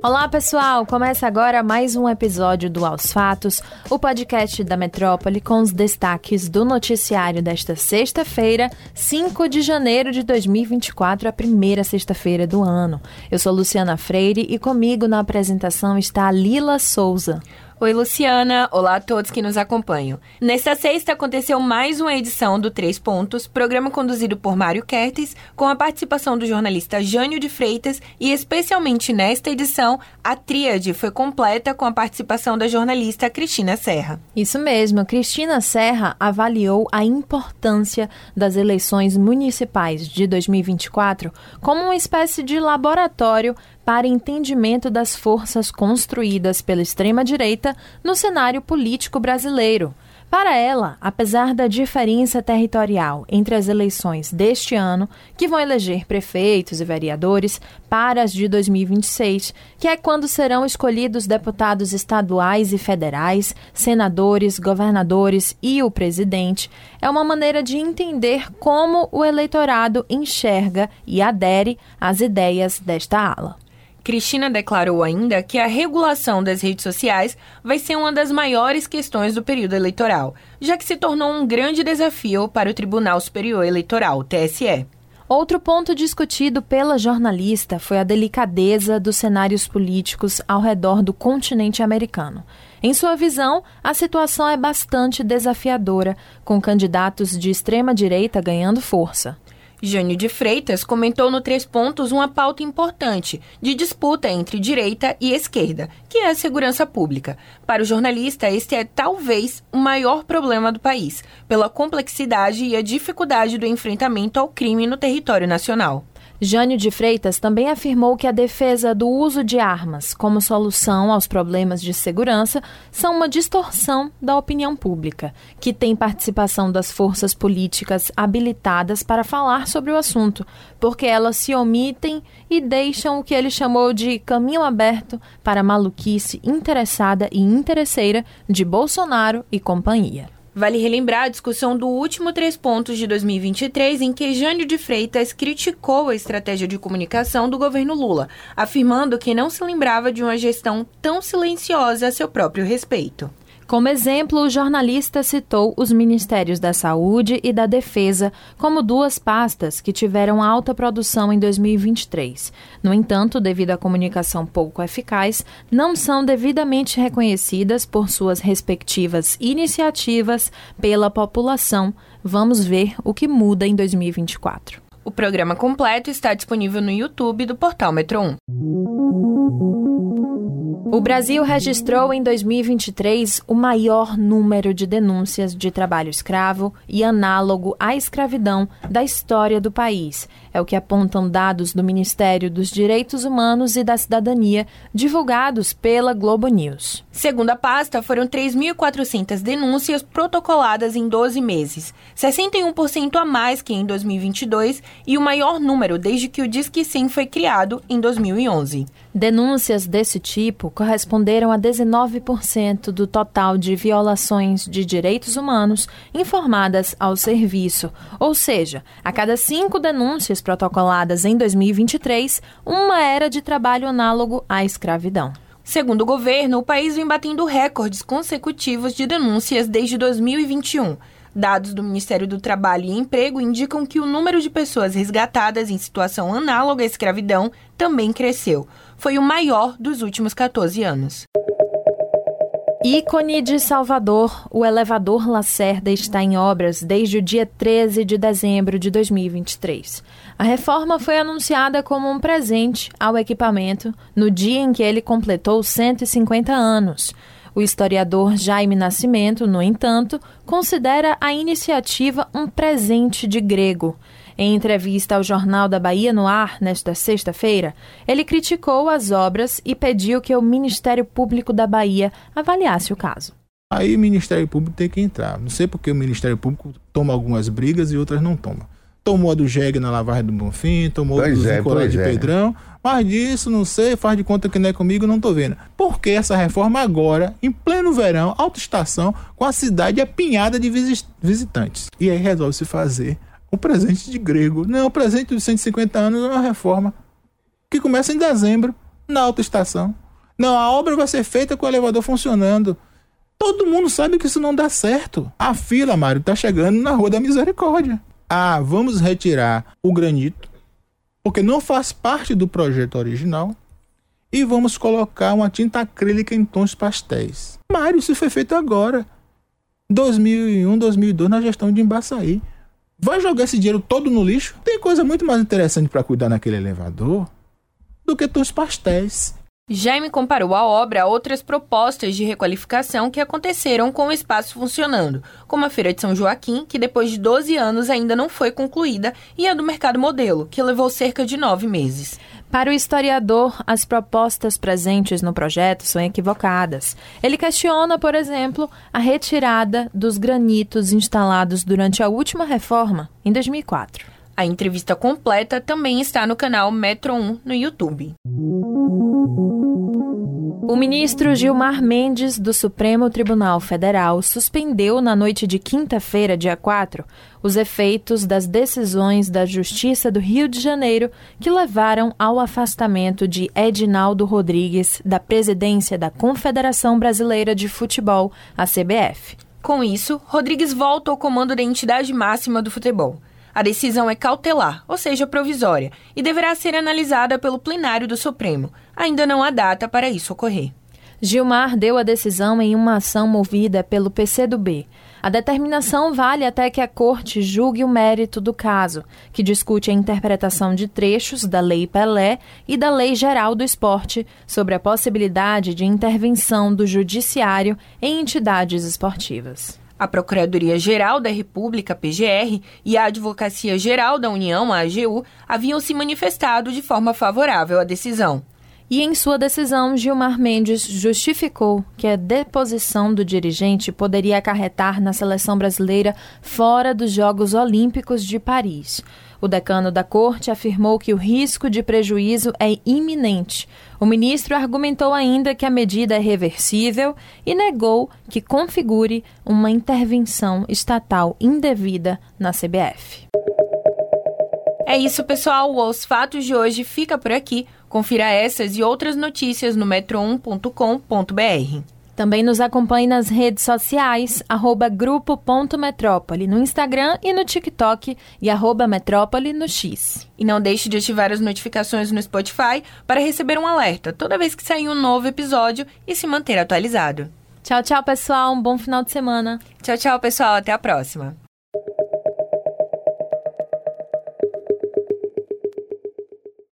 Olá, pessoal! Começa agora mais um episódio do Aos Fatos, o podcast da Metrópole com os destaques do noticiário desta sexta-feira, 5 de janeiro de 2024, a primeira sexta-feira do ano. Eu sou Luciana Freire e comigo na apresentação está Lila Souza. Oi, Luciana. Olá a todos que nos acompanham. Nesta sexta aconteceu mais uma edição do Três Pontos, programa conduzido por Mário Kertes, com a participação do jornalista Jânio de Freitas e, especialmente nesta edição, a tríade foi completa com a participação da jornalista Cristina Serra. Isso mesmo, Cristina Serra avaliou a importância das eleições municipais de 2024 como uma espécie de laboratório para entendimento das forças construídas pela extrema-direita no cenário político brasileiro. Para ela, apesar da diferença territorial entre as eleições deste ano, que vão eleger prefeitos e vereadores, para as de 2026, que é quando serão escolhidos deputados estaduais e federais, senadores, governadores e o presidente, é uma maneira de entender como o eleitorado enxerga e adere às ideias desta ala. Cristina declarou ainda que a regulação das redes sociais vai ser uma das maiores questões do período eleitoral, já que se tornou um grande desafio para o Tribunal Superior Eleitoral, TSE. Outro ponto discutido pela jornalista foi a delicadeza dos cenários políticos ao redor do continente americano. Em sua visão, a situação é bastante desafiadora, com candidatos de extrema direita ganhando força. Jânio de Freitas comentou no Três Pontos uma pauta importante de disputa entre direita e esquerda, que é a segurança pública. Para o jornalista, este é talvez o maior problema do país, pela complexidade e a dificuldade do enfrentamento ao crime no território nacional. Jânio de Freitas também afirmou que a defesa do uso de armas como solução aos problemas de segurança são uma distorção da opinião pública, que tem participação das forças políticas habilitadas para falar sobre o assunto, porque elas se omitem e deixam o que ele chamou de caminho aberto para a maluquice interessada e interesseira de Bolsonaro e companhia. Vale relembrar a discussão do último Três Pontos de 2023, em que Jânio de Freitas criticou a estratégia de comunicação do governo Lula, afirmando que não se lembrava de uma gestão tão silenciosa a seu próprio respeito. Como exemplo, o jornalista citou os Ministérios da Saúde e da Defesa como duas pastas que tiveram alta produção em 2023. No entanto, devido à comunicação pouco eficaz, não são devidamente reconhecidas por suas respectivas iniciativas pela população. Vamos ver o que muda em 2024. O programa completo está disponível no YouTube do portal Metro 1. O Brasil registrou em 2023 o maior número de denúncias de trabalho escravo e análogo à escravidão da história do país. É o que apontam dados do Ministério dos Direitos Humanos e da Cidadania, divulgados pela Globo News. Segundo a pasta, foram 3.400 denúncias protocoladas em 12 meses, 61% a mais que em 2022 e o maior número desde que o Disque Sim foi criado em 2011. Denúncias desse tipo corresponderam a 19% do total de violações de direitos humanos informadas ao serviço, ou seja, a cada cinco denúncias protocoladas em 2023, uma era de trabalho análogo à escravidão. Segundo o governo, o país vem batendo recordes consecutivos de denúncias desde 2021. Dados do Ministério do Trabalho e Emprego indicam que o número de pessoas resgatadas em situação análoga à escravidão também cresceu foi o maior dos últimos 14 anos. Ícone de Salvador, o elevador Lacerda está em obras desde o dia 13 de dezembro de 2023. A reforma foi anunciada como um presente ao equipamento no dia em que ele completou 150 anos. O historiador Jaime Nascimento, no entanto, considera a iniciativa um presente de grego. Em entrevista ao Jornal da Bahia no Ar, nesta sexta-feira, ele criticou as obras e pediu que o Ministério Público da Bahia avaliasse o caso. Aí o Ministério Público tem que entrar. Não sei porque o Ministério Público toma algumas brigas e outras não toma. Tomou a do Jeg na lavagem do Bonfim, tomou a do é, de é. Pedrão, mas disso não sei, faz de conta que não é comigo, não tô vendo. Por que essa reforma agora, em pleno verão, alta estação, com a cidade apinhada de visitantes? E aí resolve se fazer o presente de grego. Não, o presente dos 150 anos é uma reforma que começa em dezembro. na autoestação. Não, a obra vai ser feita com o elevador funcionando. Todo mundo sabe que isso não dá certo. A fila, Mário, está chegando na Rua da Misericórdia. Ah, vamos retirar o granito, porque não faz parte do projeto original, e vamos colocar uma tinta acrílica em tons pastéis. Mário, isso foi feito agora. 2001, 2002, na gestão de Embaçaí. Vai jogar esse dinheiro todo no lixo? Tem coisa muito mais interessante para cuidar naquele elevador do que tons pastéis. Jaime comparou a obra a outras propostas de requalificação que aconteceram com o espaço funcionando, como a Feira de São Joaquim, que depois de 12 anos ainda não foi concluída, e a do Mercado Modelo, que levou cerca de nove meses. Para o historiador, as propostas presentes no projeto são equivocadas. Ele questiona, por exemplo, a retirada dos granitos instalados durante a última reforma, em 2004. A entrevista completa também está no canal Metro 1 no YouTube. O ministro Gilmar Mendes, do Supremo Tribunal Federal, suspendeu na noite de quinta-feira, dia 4, os efeitos das decisões da Justiça do Rio de Janeiro que levaram ao afastamento de Edinaldo Rodrigues da presidência da Confederação Brasileira de Futebol, a CBF. Com isso, Rodrigues volta ao comando da entidade máxima do futebol. A decisão é cautelar, ou seja, provisória, e deverá ser analisada pelo plenário do Supremo. Ainda não há data para isso ocorrer. Gilmar deu a decisão em uma ação movida pelo PCdoB. A determinação vale até que a Corte julgue o mérito do caso, que discute a interpretação de trechos da Lei Pelé e da Lei Geral do Esporte sobre a possibilidade de intervenção do Judiciário em entidades esportivas. A Procuradoria-Geral da República, PGR, e a Advocacia Geral da União, AGU, haviam se manifestado de forma favorável à decisão. E em sua decisão, Gilmar Mendes justificou que a deposição do dirigente poderia acarretar na seleção brasileira fora dos Jogos Olímpicos de Paris. O decano da corte afirmou que o risco de prejuízo é iminente. O ministro argumentou ainda que a medida é reversível e negou que configure uma intervenção estatal indevida na CBF. É isso, pessoal. Os fatos de hoje fica por aqui. Confira essas e outras notícias no metro1.com.br. Também nos acompanhe nas redes sociais, arroba grupo.metrópole, no Instagram e no TikTok e arroba metrópole no X. E não deixe de ativar as notificações no Spotify para receber um alerta toda vez que sair um novo episódio e se manter atualizado. Tchau, tchau, pessoal. Um bom final de semana. Tchau, tchau, pessoal. Até a próxima.